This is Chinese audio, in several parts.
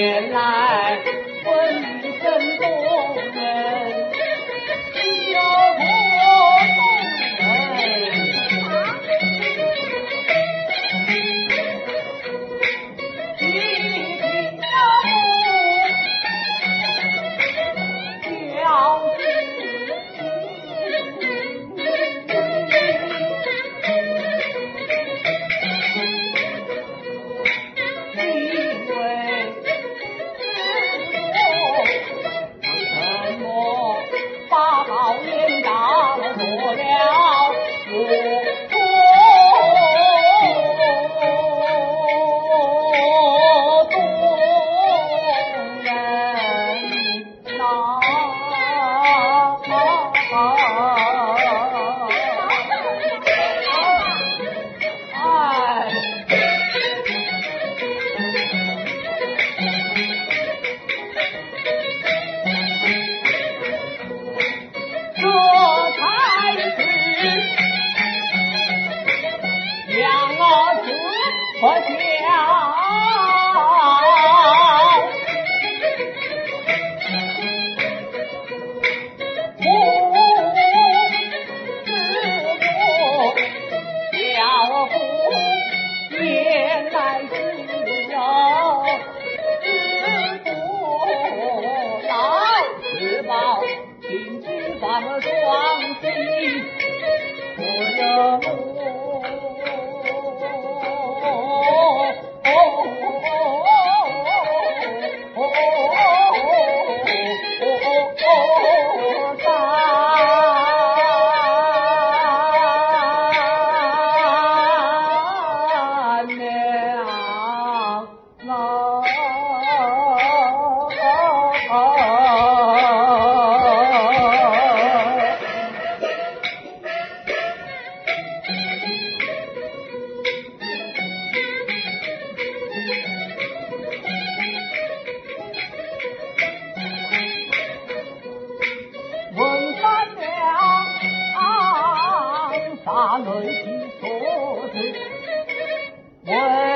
原来为何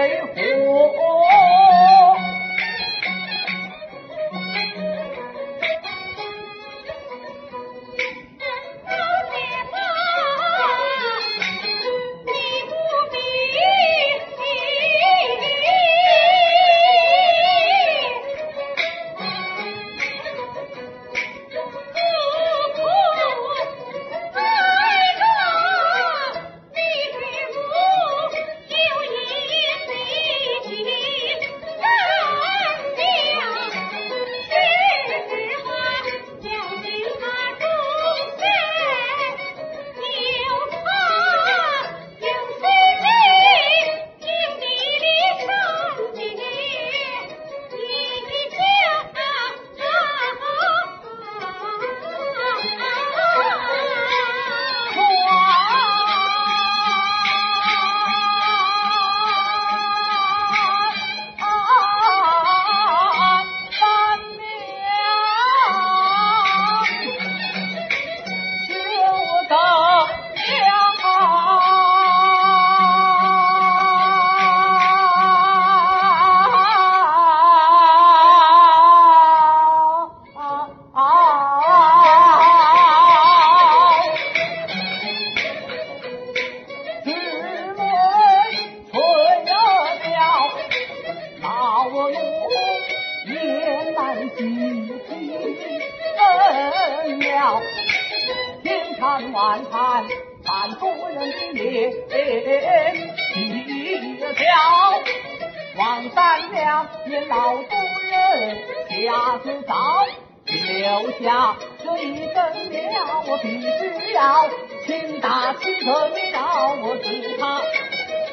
留下这一根苗，我必须要亲打轻承饶，我只怕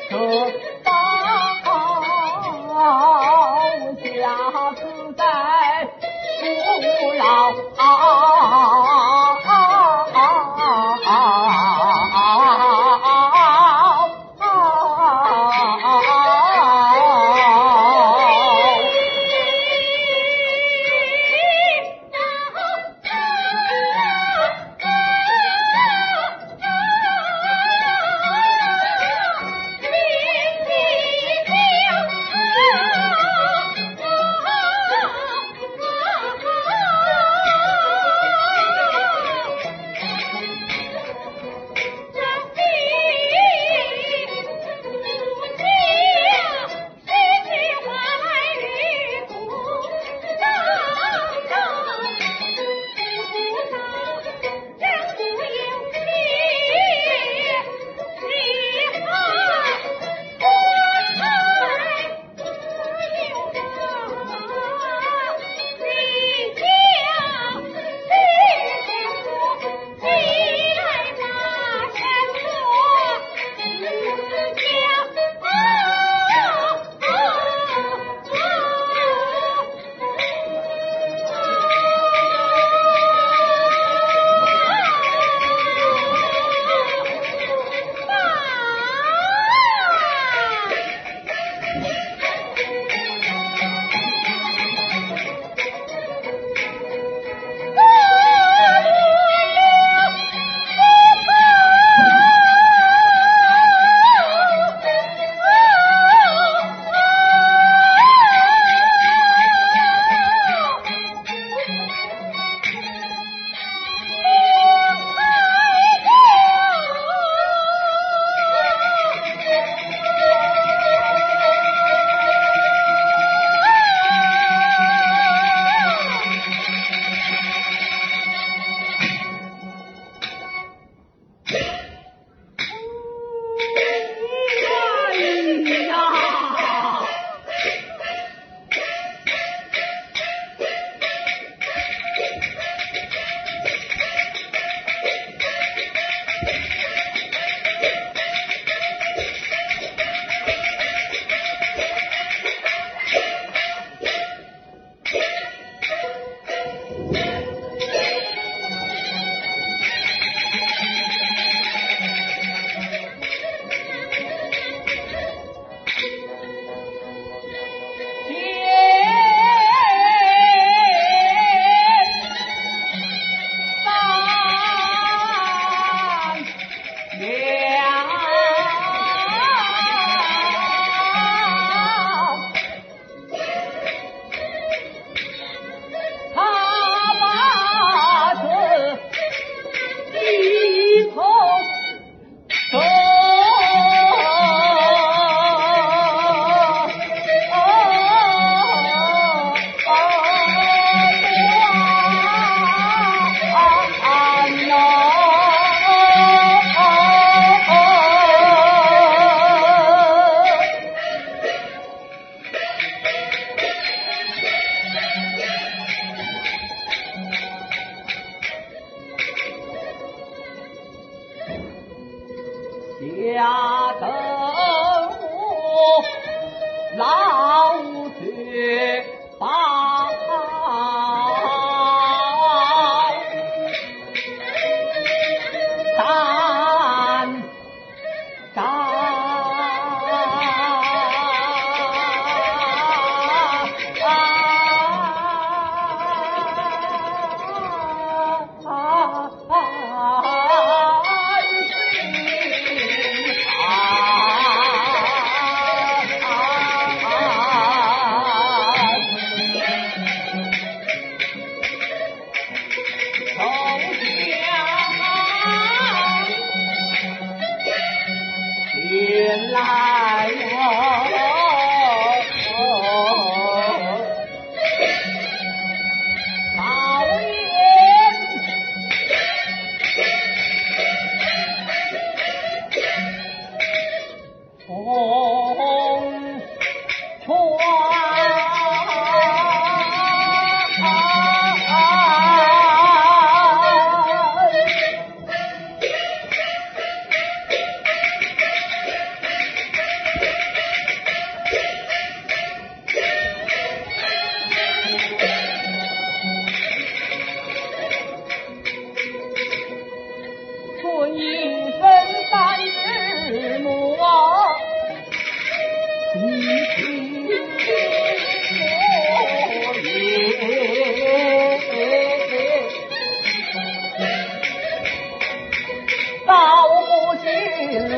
这老下自在不饶。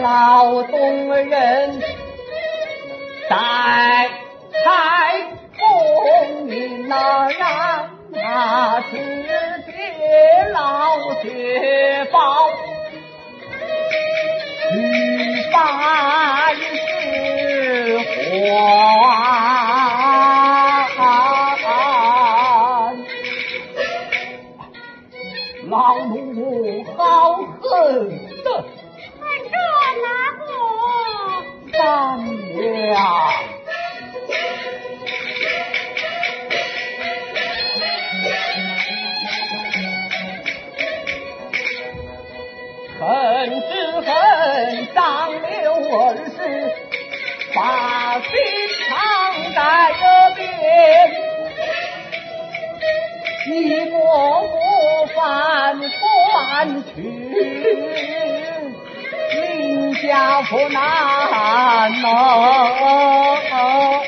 劳动人在开封府那呀那是爹老爹转去，临家不难哦。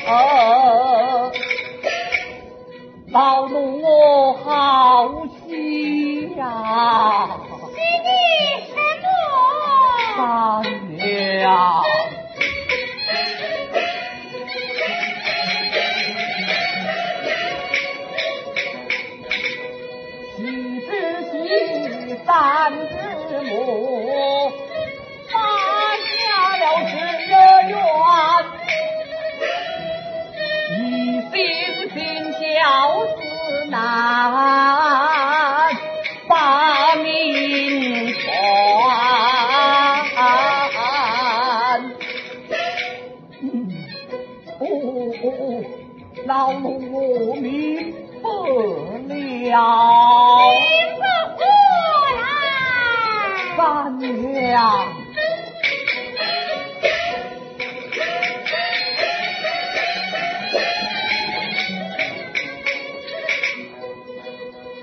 哦哦哦，老奴我明白了。请个过来。三娘，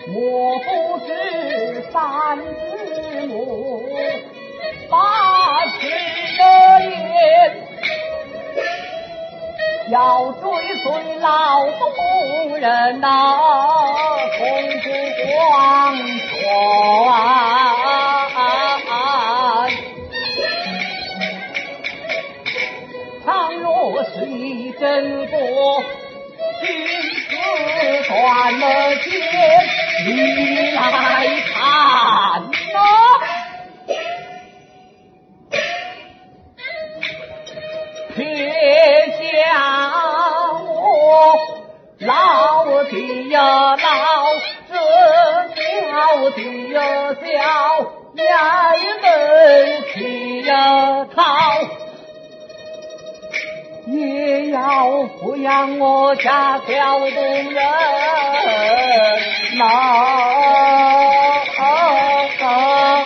莫不是三要追随老夫人呐、公主黄泉。倘若是你真过，君子断了剑，你来看呐、撇的呀老，这小的呀小，衙门去呀逃。也要抚养我家小动人呐、大